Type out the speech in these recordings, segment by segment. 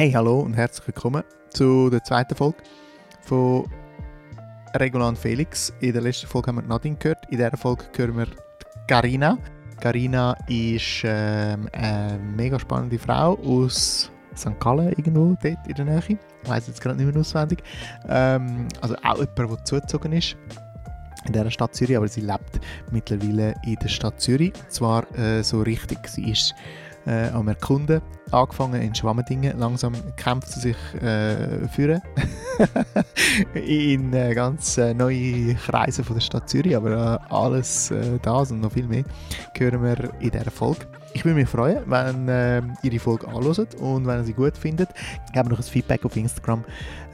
Hey, hallo und herzlich willkommen zu der zweiten Folge von Regulan Felix. In der letzten Folge haben wir Nadine gehört. In dieser Folge hören wir Carina. Carina ist ähm, eine mega spannende Frau aus St. Gallen, irgendwo dort in der Nähe. Ich weiß jetzt gerade nicht mehr auswendig. Ähm, also auch jemand, der zugezogen ist in dieser Stadt Zürich, aber sie lebt mittlerweile in der Stadt Zürich. Und zwar äh, so richtig. Sie ist äh, am Erkunden angefangen in Schwammendingen. Langsam kämpft sie sich äh, führen in äh, ganz äh, neue Kreise von der Stadt Zürich. Aber äh, alles äh, das und noch viel mehr hören wir in dieser Folge. Ich würde mich freuen, wenn äh, ihr die Folge anhört und wenn ihr sie gut findet, gebt noch ein Feedback auf Instagram.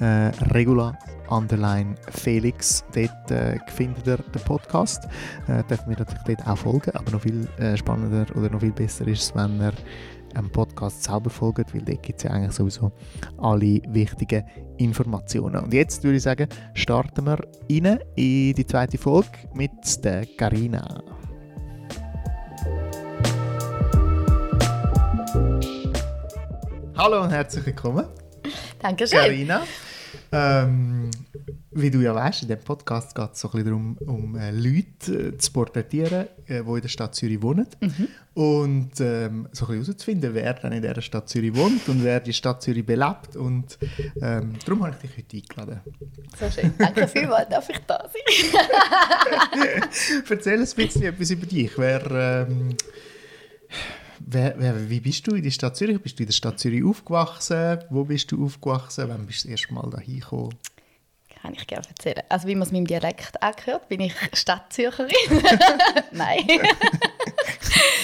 Äh, Regula underline Felix. Dort äh, findet ihr den Podcast. Äh, dürfen wir natürlich dort auch folgen, aber noch viel äh, spannender oder noch viel besser ist es, wenn ihr dem Podcast selber folgt, weil dort gibt es ja eigentlich sowieso alle wichtigen Informationen. Und jetzt würde ich sagen, starten wir rein in die zweite Folge mit der Carina. Hallo und herzlich willkommen. Dankeschön. Carina. Ähm, wie du ja weißt, in diesem Podcast geht es so ein bisschen darum, um äh, Leute äh, zu porträtieren, äh, die in der Stadt Zürich wohnen. Mhm. Und ähm, so ein bisschen herauszufinden, wer dann in dieser Stadt Zürich wohnt und wer die Stadt Zürich belebt. Und ähm, darum habe ich dich heute eingeladen. So schön. Danke vielmals, darf ich da sein? Erzähl ein bisschen etwas über dich. Wer, ähm, wer, wer, wie bist du in der Stadt Zürich? Bist du in der Stadt Zürich aufgewachsen? Wo bist du aufgewachsen? Wann bist du das erste Mal da hingekommen? Kann ich gerne erzählen. Also wie man es meinem Dialekt angehört, bin ich Stadtzürcherin. Nein.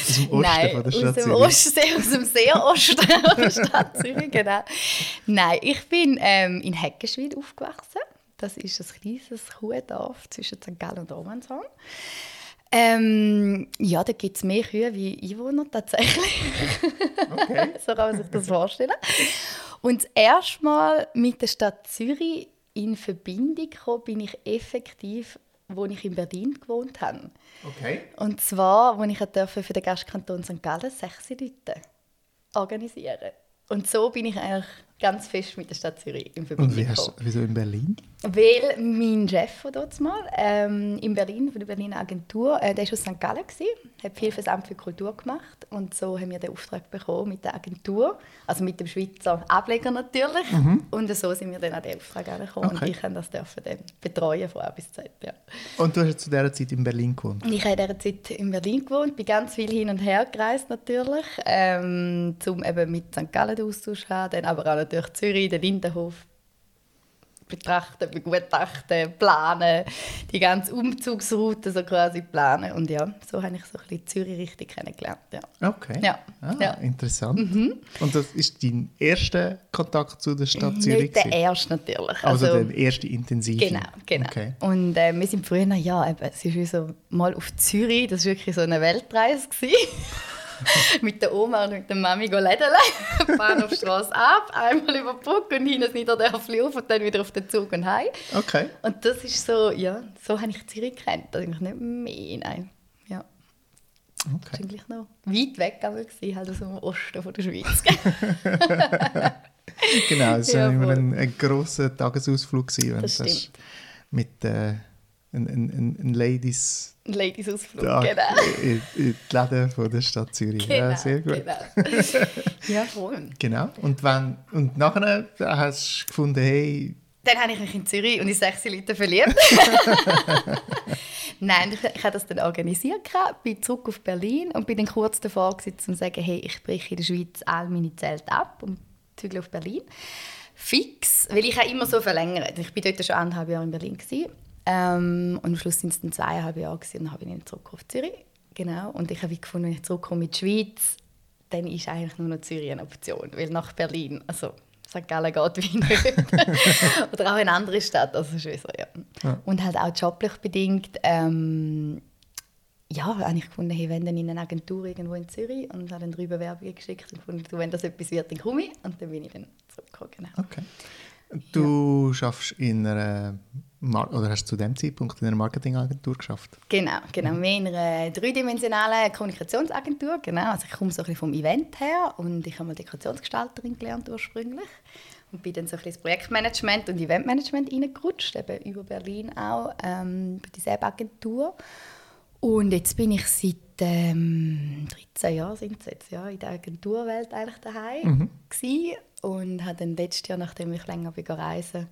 Aus dem Osten Nein, von der aus Stadt dem Zürich? Osten, sehr- aus dem sehr Osten der Stadt Zürich, genau. Nein, ich bin ähm, in Heckenschwil aufgewachsen. Das ist ein kleines Kuhdorf zwischen St. Gallen und Romanshorn. Ähm, ja, da gibt es mehr Kühe wie Einwohner tatsächlich. Okay. so kann man sich das vorstellen. Und das erste Mal mit der Stadt Zürich in Verbindung gekommen bin ich effektiv, wo ich in Berlin gewohnt habe. okay. Und zwar, als ich durfte für den Gastkanton St. Gallen sechs Leute organisieren Und so bin ich eigentlich ganz fest mit der Stadt Zürich in Verbindung Und wie hast, gekommen. wieso in Berlin? Weil mein Chef von dort mal ähm, in Berlin, von der Berliner Agentur, äh, der war aus St. Gallen, gewesen, hat viel für das Amt für Kultur gemacht. Und so haben wir den Auftrag bekommen mit der Agentur, also mit dem Schweizer Ableger natürlich. Und so sind wir dann an den Auftrag angekommen. Mhm. Okay. Und ich kann das dürfen dann betreuen von A bis Z. Ja. Und du hast zu dieser Zeit in Berlin gewohnt? Ich habe in dieser Zeit in Berlin gewohnt, bin ganz viel hin und her gereist natürlich, ähm, um eben mit St. Gallen Austausch zu haben, dann aber auch natürlich Zürich, den Lindenhof betrachten, begutachten, planen, die ganze Umzugsroute so quasi planen und ja, so habe ich so ein bisschen Zürich richtig kennengelernt, ja. Okay. Ja. Ah, Ja. Mhm. interessant. Und das ist dein erster Kontakt zu der Stadt Zürich? Nicht der erste natürlich. Also, der erste intensive? Genau, genau. Okay. Und äh, wir sind früher, ja, eben, es ist so mal auf Zürich, das war wirklich so eine Weltreise. mit der Oma und mit der Mami go Lädeln, fahren auf die Straße ab, einmal über die Brücke und hin ins Niederdörfli auf und dann wieder auf den Zug und heim. Okay. Und das ist so, ja, so habe ich Zürich kennt, eigentlich nicht mehr, nein. Ja, das war okay. eigentlich noch weit weg, aber gewesen, halt aus dem Osten von der Schweiz. Genau, es war Ja, immer ein, ein grosser Tagesausflug, gewesen, Das stimmt. mit äh, ein, ein, ein, ein Ladies Ladies-Ausflug, genau. in, in die Läden von der Stadt Zürich. Genau, ja, sehr gut. Genau. ja, voll. Genau. Und, wenn, und nachher hast du gefunden, hey, Dann habe ich mich in Zürich und in sechs Leute verliebt. Nein, ich, ich habe das dann organisiert, bin zurück auf Berlin und bin dann kurz davor, gewesen, um zu sagen, hey, ich breche in der Schweiz all meine Zelte ab und zügle auf Berlin. Fix, weil ich habe immer so verlängert. Ich war dort schon eineinhalb Jahre in Berlin. Gewesen. Ähm, und am Schluss sind es dann zweieinhalb Jahre gewesen, und dann habe ich dann zurück auf Zürich. Genau. Und ich habe gefunden, wenn ich zurückkomme in die Schweiz, dann ist eigentlich nur noch Zürich eine Option. Weil nach Berlin, also St. Gallen geht wie nicht. Oder auch in andere Stadt. Also so, ja. Ja. Und halt auch joblich bedingt, ähm, ja, habe ich gefunden, hey, wenn dann in eine Agentur irgendwo in Zürich und habe dann drei Bewerbungen geschickt und gefunden, du, wenn das etwas wird, dann komme ich. Und dann bin ich dann zurückgekommen. Genau. okay. Du schaffst in einer oder hast du zu dem Zeitpunkt in einer Marketingagentur geschafft? Genau, genau. Mehr in einer dreidimensionalen Kommunikationsagentur. Genau. Also ich komme so ein bisschen vom Event her und ich habe mal Dekorationsgestalterin gelernt ursprünglich und bin dann so ein bisschen ins Projektmanagement und Eventmanagement reingerutscht, eben über Berlin auch, ähm, bei dieser Agentur. Und jetzt bin ich seit ähm, 13 Jahren sind jetzt, ja, in der Agenturwelt eigentlich daheim mhm. und habe dann letztes Jahr, nachdem ich länger bin reisen,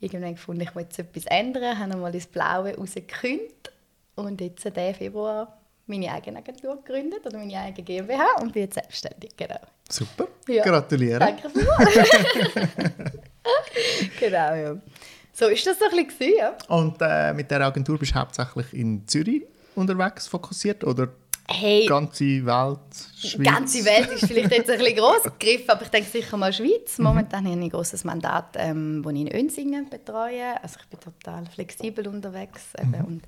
irgendwann gefunden, ich möchte etwas ändern, habe mal ins Blaue rausgekündigt und jetzt diesen Februar meine eigene Agentur gegründet oder meine eigene GmbH und bin jetzt selbstständig, genau. Super, ja. gratuliere. Danke vielmals. genau, ja. So ist das so ein bisschen, ja. Und äh, mit der Agentur bist du hauptsächlich in Zürich unterwegs fokussiert oder hey, ganze Welt, Schweiz? ganze Welt ist vielleicht jetzt ein bisschen gross gegriffen, aber ich denke sicher mal Schweiz. Mhm. Momentan habe ich ein großes Mandat, ähm, das ich in Önsingen betreue. Also ich bin total flexibel unterwegs. Mhm. Und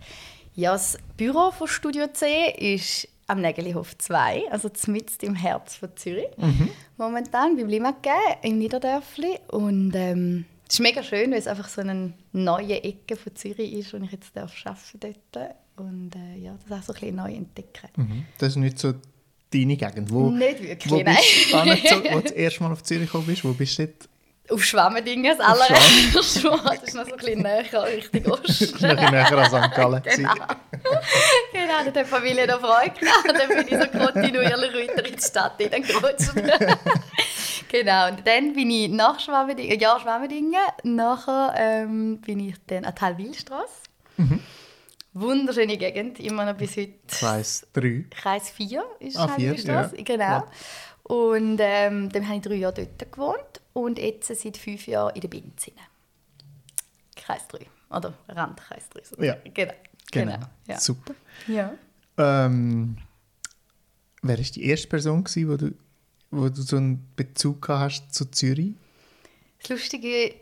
ja, das Büro von Studio C ist am Nägelihof 2, also mitten im Herz von Zürich. Mhm. Momentan beim Limagé im Niederdörfli. Und ähm, es ist mega schön, weil es einfach so eine neue Ecke von Zürich ist, wo ich jetzt darf arbeiten darf. Und äh, ja, das auch so ein bisschen neu entdecken. Mhm. Das ist nicht so deine Gegend? Wo, nicht wirklich, wo nein. Bist, wo du das erste Mal auf Zürich gekommen bist, wo bist du dort? Auf Schwammendingen, das allererste Mal. Das ist noch so ein bisschen näher, richtig Osten. noch ein näher an St. Gallen. genau. genau, da hat die Familie noch Freude gehabt. Und dann bin ich so kontinuierlich weiter in die Stadt hineingerutscht. genau, und dann bin ich nach Schwammendingen, ja, Schwammendingen, nachher ähm, bin ich dann an die Hallwilstrasse. Mhm. Wunderschöne Gegend, immer noch bis heute. Kreis 3. Kreis 4 ist ah, 4, ja. genau. Ja. Und ähm, dann habe ich drei Jahre dort gewohnt und jetzt seit fünf Jahren in der Binz. Kreis 3. Oder Randkreis 3. Sozusagen. Ja. Genau. genau. genau. Ja. Super. Ja. Ähm, wer war die erste Person, gewesen, wo du, wo du so einen Bezug hast zu Zürich? Das Lustige,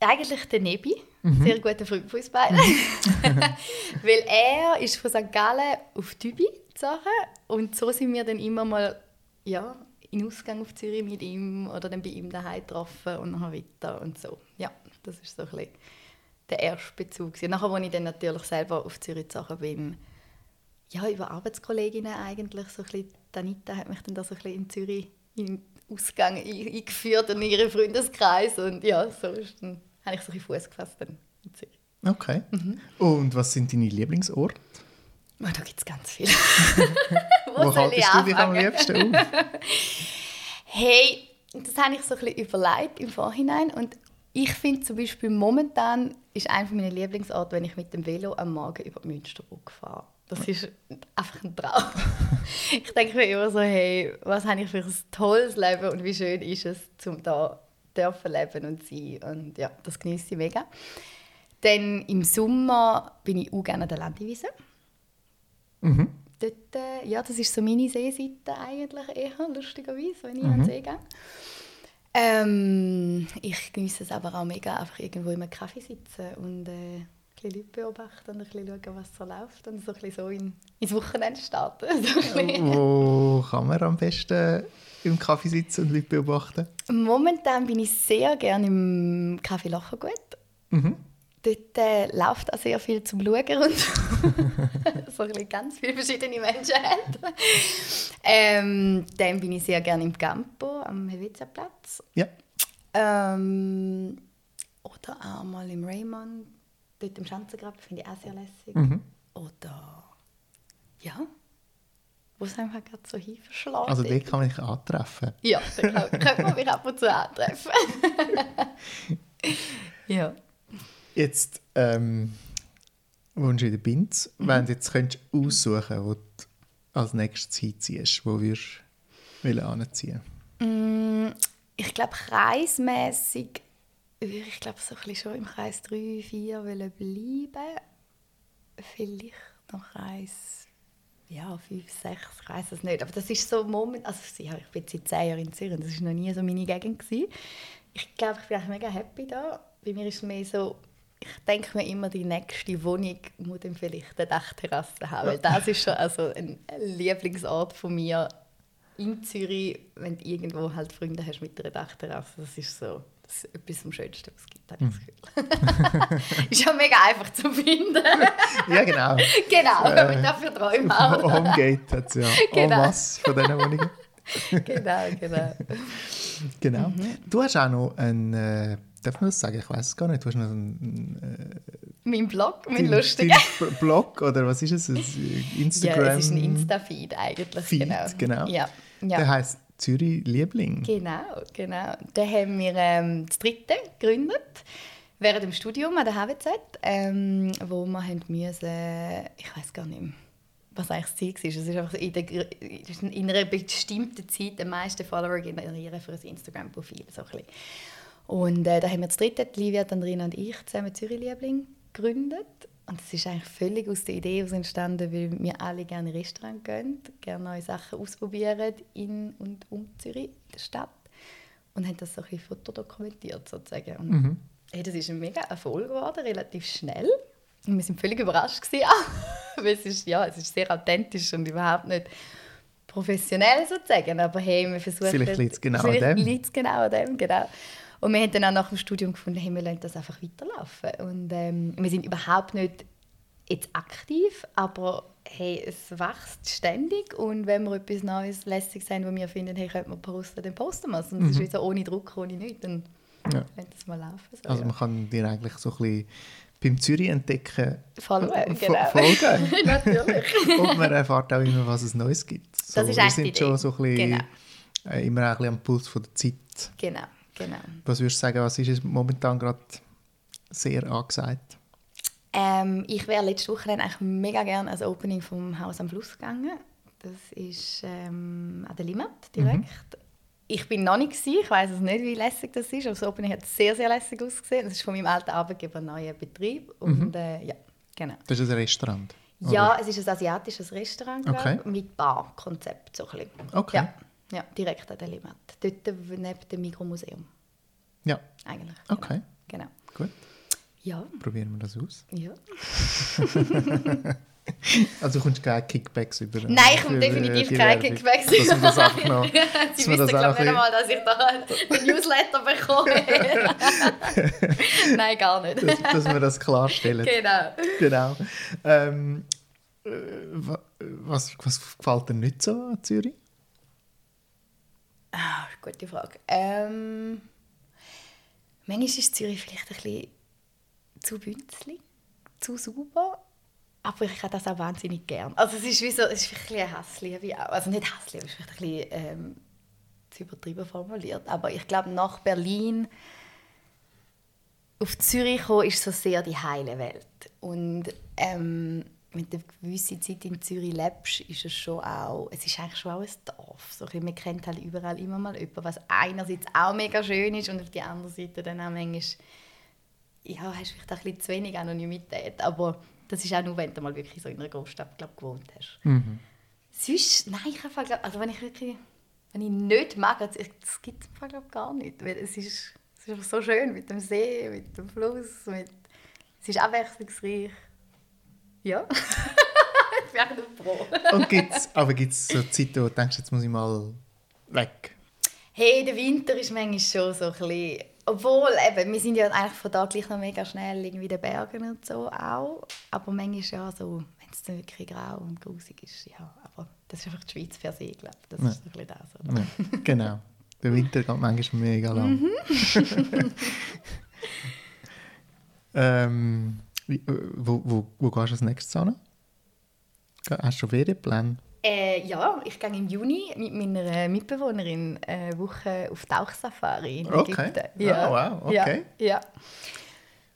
eigentlich der Nebi. Mhm. Sehr guter Freund von uns beiden. Mhm. Weil er ist von St. Gallen auf Dübi gezogen und so sind wir dann immer mal ja, in Ausgang auf Zürich mit ihm oder dann bei ihm daheim getroffen und nachher weiter und so. Ja, das ist so ein bisschen der erste Bezug. Nachher, als ich dann natürlich selber auf Zürich gezogen bin, ja, über Arbeitskolleginnen eigentlich, so ein bisschen, Danita hat mich dann da so ein bisschen in Zürich in Ausgang eingeführt in ihren Freundeskreis und ja, so ist dann, habe ich so ein Fuß gefasst dann in Zürich. Okay. Mhm. Und was sind deine Lieblingsorte? Oh, da gibt es ganz viele. Wo, Wo haltest du dich am liebsten auf? hey, das habe ich so ein bisschen überlegt im Vorhinein. Und ich finde zum Beispiel momentan ist einer meiner Lieblingsorte, wenn ich mit dem Velo am Morgen über die Münsterbrücke fahre. Das ist einfach ein Traum. ich denke mir immer so, hey, was habe ich für ein tolles Leben und wie schön ist es, um da dürfen leben und sein. Und ja, das genieße ich mega. Dann im Sommer bin ich auch gerne an der Landewiese. Mhm. Dort, äh, ja, das ist so meine Seeseite eigentlich eher, lustigerweise, wenn ich mhm. an den See gehe. Ähm, ich genieße es aber auch mega, einfach irgendwo im Kaffee sitzen und äh, bisschen Leute beobachten und ein bisschen schauen, was so läuft und so ein bisschen so in, ins Wochenende starten. So Wo kann man am besten im Kaffee sitzen und Leute beobachten? Momentan bin ich sehr gerne im Kaffee Lachergut. Mhm dort äh, läuft auch sehr viel zum Schauen und so ein ganz viele verschiedene Menschen ähm, dann bin ich sehr gerne im Campo am Helvetia-Platz. Ja. Ähm, oder auch mal im Raymond, dort im Schanzengraben, finde ich auch sehr lässig. Mhm. Oder ja, wo es einfach gerade so hinverschlägt. Also dort kann man dich antreffen? Ja, da kann, man mich ab und zu antreffen. ja. Jetzt ähm, wohnst du in der Binz. Mhm. Wenn du jetzt könntest aussuchen wo du als nächstes hinziehst, wo würdest du anziehen mm, Ich glaube, kreismässig würde ich glaube, so schon im Kreis 3, 4 bleiben. Vielleicht noch Kreis ja, 5, 6, ich weiß es nicht. Aber das ist so Moment, also ja, ich bin seit 10 Jahren in Zürich, das war noch nie so meine Gegend. Gewesen. Ich glaube, ich bin mega happy da. Bei mir ist es mehr so, ich denke mir immer, die nächste Wohnung muss dann vielleicht eine Dachterrasse haben. Weil das ist schon also ein Lieblingsort von mir in Zürich, wenn du irgendwo halt Freunde hast mit einer Dachterrasse. Das ist so, Das ist etwas am Schönsten, was es gibt, habe ich das Gefühl. ist ja mega einfach zu finden. ja, genau. genau, wenn man Äh, dafür Träume haben. Homegate hat es ja Genau. en masse von diesen Wohnungen. genau, genau. Genau. Mhm. Du hast auch noch einen, äh, darf man das sagen? Ich weiß es gar nicht. Du hast noch einen, Mein Blog, äh, mein lustiger. Blog oder was ist es? Instagram? Ja, es ist ein Insta-Feed eigentlich. Feed, genau. genau. Ja, Der ja. heisst Zürich Liebling. Genau, genau. Den haben wir ähm, das dritte gegründet, während dem Studium an der HWZ, ähm, wo wir haben müssen, ich weiß gar nicht mehr, was eigentlich das Ziel war. Es ist einfach in, der, in einer bestimmten Zeit den meisten Follower generieren für ein Instagram-Profil. So und äh, da haben wir das dritte, die Livia, die Andrina und ich, zusammen Zürich Liebling gegründet. Und es ist eigentlich völlig aus der Idee entstanden, weil wir alle gerne in Restaurant gehen, gerne neue Sachen ausprobieren in und um Zürich, in der Stadt. Und haben das so ein bisschen fotodokumentiert sozusagen. Und Mhm. hey, das ist ein mega Erfolg geworden, relativ schnell. Und wir sind völlig überrascht gewesen, weil es ist, ja, es ist sehr authentisch und überhaupt nicht professionell sozusagen. Aber hey, wir versuchen... Vielleicht liegt's genau an vielleicht dem. liegt's genau an dem, genau. Und wir haben dann auch nach dem Studium gefunden, hey, wir lassen das einfach weiterlaufen. Und ähm, wir sind überhaupt nicht jetzt aktiv, aber hey, es wächst ständig und wenn wir etwas Neues, lässig sein, wo wir finden, hey, könnte man posten, dann posten wir es. Und es ist wie so ohne Druck, ohne nichts, dann Mhm. Ja. könnte es mal laufen. So, Also ja. man kann dir eigentlich so ein bisschen beim Zürich entdecken Folgen, fo- genau. folgen. Natürlich. Und man erfahrt auch immer, was es Neues gibt. So, Das ist wir sind schon so ein bisschen, Genau. äh, immer ein bisschen am Puls von der Zeit. Genau, genau. Was würdest du sagen, was ist momentan gerade sehr angesagt? Ähm, ich wäre letzte Woche dann eigentlich mega gerne ans Opening vom Haus am Fluss gegangen. Das ist ähm, an der Limmat direkt. Ich bin noch nicht gewesen. ich weiß es nicht, wie lässig das ist, aber das Opening hat sehr, sehr lässig ausgesehen. Das ist von meinem alten Arbeitgeber ein neuer Betrieb und äh, ja, genau. Das ist ein Restaurant. Ja, es ist ein asiatisches Restaurant Okay. mit Bar-Konzept. So ein bisschen. Okay. Ja, ja, direkt an der Limmat. Dort neben dem Mikromuseum Ja, eigentlich. Okay. Genau. genau. gut. Ja, Probieren wir das aus. ja. Also du kommst keine Kickbacks über Nein, ich komme für, definitiv keine. Kickbacks Dass wir das einfach noch... Sie wissen, glaube ich, nicht einmal, dass ich da den Newsletter bekomme. Nein, gar nicht. dass, dass wir das klarstellen. genau. Genau. Ähm, äh, wa- was, was gefällt dir nicht so an Zürich? Ah, gute Frage. Ähm, manchmal ist Zürich vielleicht ein bisschen zu bünzlig, zu sauber. Aber ich habe das auch wahnsinnig gern. Also es ist wie so, es ist ein bisschen Hassliebe auch. Also nicht Hassliebe, es ist vielleicht ein bisschen ähm, zu übertrieben formuliert. Aber ich glaube, nach Berlin auf Zürich kommen, ist so sehr die heile Welt. Und ähm, wenn du eine gewisse Zeit in Zürich lebst, ist es schon auch, es ist eigentlich schon auch ein Dorf. So, ein man kennt halt überall immer mal jemanden, was einerseits auch mega schön ist und auf der anderen Seite dann auch manchmal, ja, hast vielleicht auch ein bisschen zu wenig Anonymität, aber das ist auch nur, wenn du mal wirklich so in einer Großstadt glaub, gewohnt hast. Mhm. Sonst, nein, ich habe glaub, also wenn ich wirklich, wenn ich nicht mag, das, das gibt es glaube gar nicht, weil es ist, es ist einfach so schön mit dem See, mit dem Fluss, mit, es ist abwechslungsreich. Ja, ich echt nur froh. Und gibt's, aber gibt es so Zeiten, wo du denkst, jetzt muss ich mal weg? Hey, der Winter ist manchmal schon so ein bisschen... Obwohl, eben, wir sind ja eigentlich von da gleich noch mega schnell irgendwie in den Bergen und so auch. Aber manchmal ja so, wenn es dann wirklich grau und grusig ist, ja. Aber das ist einfach die Schweiz per se, glaube ich. Das Ja. ist so ein bisschen das, oder? Ja, genau. Der Winter geht manchmal mega lang. Mhm. ähm, wie, äh, wo, wo, wo gehst du als nächstes hin? Hast du schon Ferienpläne? Äh, ja, ich gehe im Juni mit meiner Mitbewohnerin eine Woche auf Tauchsafari in Okay. Ägypten. Ah, wow, okay. Ja, ja.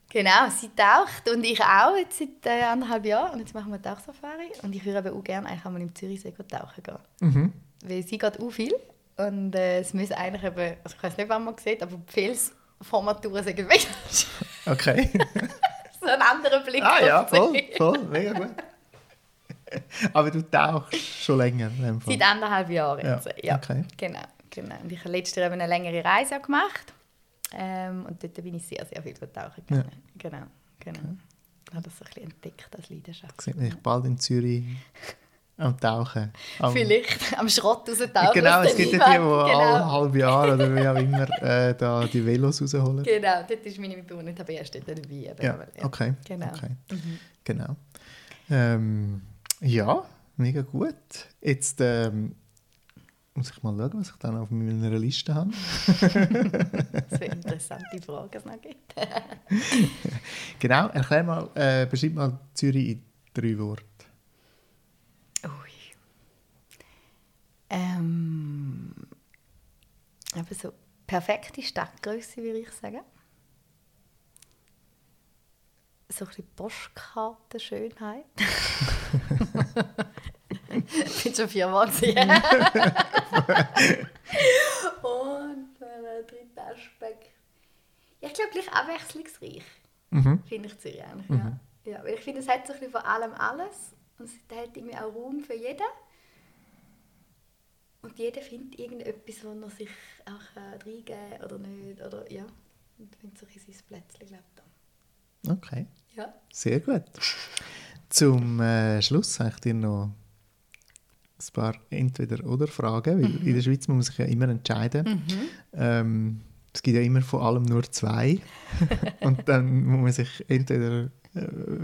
Genau, sie taucht und ich auch jetzt seit äh, anderthalb Jahren. Und jetzt machen wir Tauchsafari. Und ich würde aber auch gerne eigentlich einmal im Zürichsee tauchen gehen. Mhm. Weil sie geht auch viel. Und äh, es müssen eigentlich eben, also ich weiß nicht, wann man sieht, aber die Felsformaturen sind weg. Okay. so ein anderer Blick ah ja, voll, voll, mega gut. Aber du tauchst schon länger. Seit anderthalb Jahren jetzt. Ja, Ja, okay. genau, genau. Und ich habe letztes Jahr eben eine längere Reise auch gemacht. Ähm, und dort bin ich sehr, sehr viel tauchen gegangen. Genau, genau. Ich habe das so ein bisschen entdeckt als Leidenschaft. Sieht mich bald in Zürich Am Tauchen. Am, Vielleicht am Schrott raustauchen. Genau, aus es gibt ja die, die Leinwand. alle genau. halbe Jahr oder wie auch immer äh, da die Velos rausholen. Genau, dort ist meine Mitbewohnerin dabei, erst dort dabei. eben, Ja, aber okay. Genau. okay. Mhm. Genau. Ähm, ja, mega gut. Jetzt ähm, muss ich mal schauen, was ich dann auf meiner Liste habe. Das wäre interessante Frage, es noch gibt. Genau, erklär mal, äh, beschreib mal Zürich in drei Worten. Ui. Ähm, aber so perfekte Stadtgröße, würde ich sagen. So ein bisschen Postkartenschönheit. ich bin schon viermal gesehen. Und der dritte Aspekt. Ja, ich glaube, gleich abwechslungsreich. Mhm. Finde ich Zürich eigentlich, ja. ja. Weil ich finde, es hat so ein bisschen von allem alles. Und es hat irgendwie auch Raum für jeden. Und jeder findet irgendetwas, wo er sich auch äh, reingeben oder nicht. Oder, ja. Und findet so sein Plätzchen, glaube ich. dann. Okay, Ja. sehr gut. Zum äh, Schluss habe ich dir noch ein paar Entweder-Oder-Fragen, weil in der Schweiz muss man sich ja immer entscheiden. Ähm, es gibt ja immer von allem nur zwei. Und dann muss man sich entweder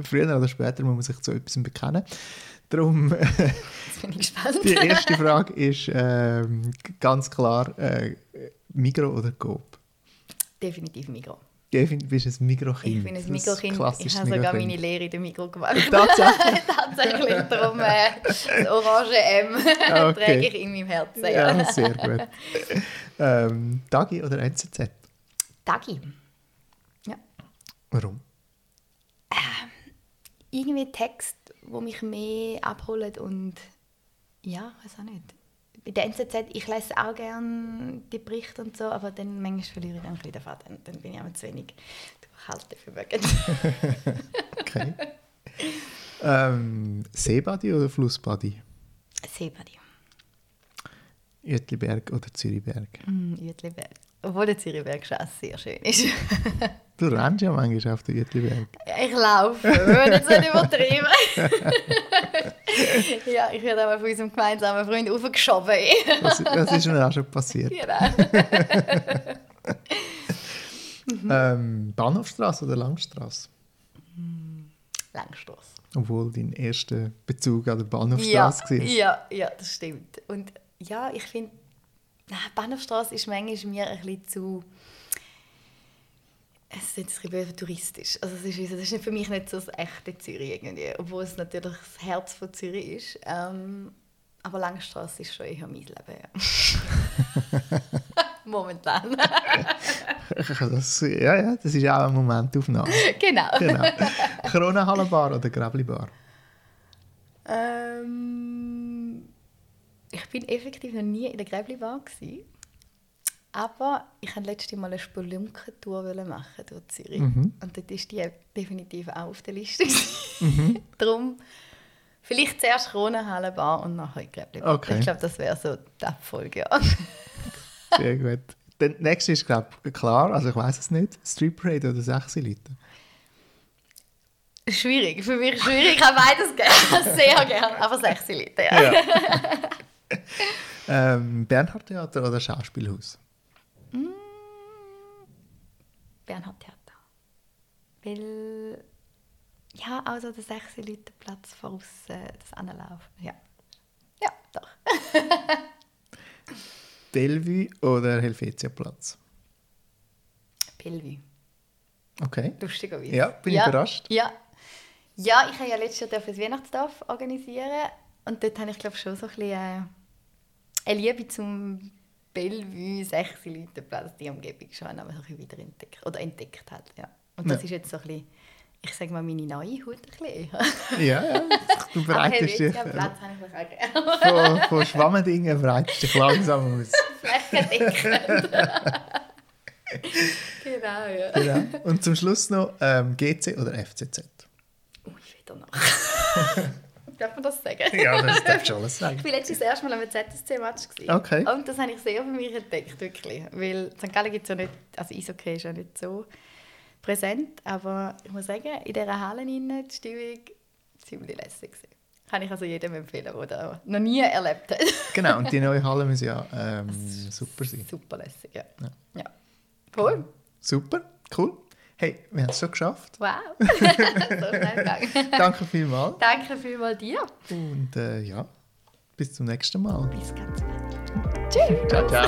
früher oder später muss man sich zu etwas bekennen. Darum, Jetzt bin ich gespannt. die erste Frage ist ähm, ganz klar äh, Migro oder Coop? Definitiv Mikro. Gavin, du bist ein Mikrokind. Ich bin ein Mikrokind. Ich habe sogar Mikrokind. meine Lehre in der Mikro gemacht. Tatsächlich? Tatsächlich. Darum äh, das orange M Okay. träge ich in meinem Herzen. Ja. Ja, sehr gut. ähm, Dagi oder NZZ? Dagi. Ja. Warum? Irgendwie Text, wo mich mehr abholt und ja, weiß auch nicht. Bei der NZZ, ich lese auch gerne die Berichte und so, aber dann manchmal verliere ich dann ein bisschen den Faden. Dann bin ich auch zu wenig durchhalten für mögen. Okay. ähm, Seebadi oder Flussbadi? Seebadi. Uetliberg oder Zürichberg? Mm, Uetliberg. Obwohl der Zürichberg schon auch sehr schön ist. Du rennst ja manchmal auf den Uetliberg. ich laufe, wenn jetzt nicht übertrieben. ja, ich werde aber von unserem gemeinsamen Freund aufgeschoben. Das, das ist mir auch schon passiert. genau. Ähm, Bahnhofstrasse oder Langstrasse? Langstrasse. Obwohl dein erster Bezug an der Ja, Bahnhofstrasse war. ja, ja, das stimmt. Und ja, ich finde, Bahnhofstrasse ist manchmal mir ein bisschen zu. Es ist jetzt ein bisschen touristisch. Also es ist, das ist für mich nicht so das echte Zürich irgendwie, obwohl es natürlich das Herz von Zürich ist. Ähm, aber Langstrasse ist schon eher mein Leben, ja. Momentan. Das, ja, ja, das ist auch eine Momentaufnahme. genau. Genau. Kronenhallenbar oder Gräblibar? Ähm, ich bin effektiv noch nie in der Gräblibar aber ich wollte letztes Mal eine Spelunkentour machen durch Zürich Mhm. und dort ist die definitiv auch auf der Liste. Mhm. Darum vielleicht zuerst Kronenhallenbar und nachher Gräblibar. Okay. Ich glaube, das wäre so die Abfolge. Ja. Sehr gut. Der nächste ist, glaube ich, klar, also ich weiß es nicht. Street Parade oder 6 Leute? schwierig, für mich schwierig. Ich habe beides gerne, sehr gerne, aber 6 Leute. Ja. Ja. ähm, Bernhard Theater oder Schauspielhaus? Bernhard Theater. Weil, ja, also der 6 Leute Platz voraus, äh, das Anlaufen. Ja. Ja, doch. Bellevue oder Helvetiaplatz? Bellevue. Okay. Lustigerweise. Ja, bin ich überrascht. Ja. Ja, ich habe ja letztes Jahr das Weihnachtsdorf organisieren und dort habe ich glaube schon so ein bisschen äh, eine Liebe zum Bellevue, 6 Leute Platz, die Umgebung schon aber so wieder entdeckt, oder entdeckt hat, ja. Und das Ja. ist jetzt so ein bisschen, ich sage mal, meine neue Haut ein bisschen. Ja, ja. Du breitest dich Helvetia-Platz habe ich auch gerne. von, von Schwammendingen breitest dich langsam aus. Flächendeckend. genau, ja. Genau. Und zum Schluss noch ähm, GC oder FCZ? Ui, wieder noch. Darf man das sagen? Ja, das darfst du alles sagen. Ich war letztes das erste Mal am ZSC-Match. Okay. Und das habe ich sehr für mich entdeckt, wirklich. Weil St. Gallen gibt es ja nicht, also Eishockey ist ja nicht so präsent, aber ich muss sagen, in dieser Halle innen, die Stimmung ziemlich lässig. gewesen. Kann ich also jedem empfehlen, der das noch nie erlebt hat. genau, und die neue Halle muss ja ähm, super sein. Super lässig, ja. Ja. ja. Voll. Super, cool. Hey, wir haben es schon geschafft. Wow. so schnell gegangen. Danke vielmals. Danke vielmals dir. Und äh, ja, bis zum nächsten Mal. Bis ganz bald. Tschüss. Ciao, ciao.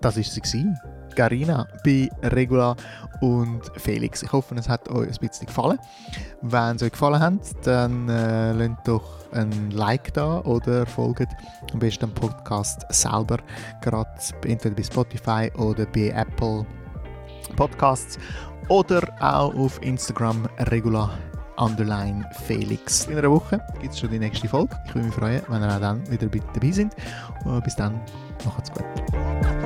das war sie. Garina bei Regula und Felix. Ich hoffe, es hat euch ein bisschen gefallen. Wenn es euch gefallen hat, dann äh, lasst doch ein Like da oder folgt am besten dem Podcast selber, gerade entweder bei Spotify oder bei Apple Podcasts oder auch auf Instagram Regula Underline Felix. In einer Woche gibt es schon die nächste Folge. Ich würde mich freuen, wenn ihr auch dann wieder dabei seid. Bis dann, macht's gut.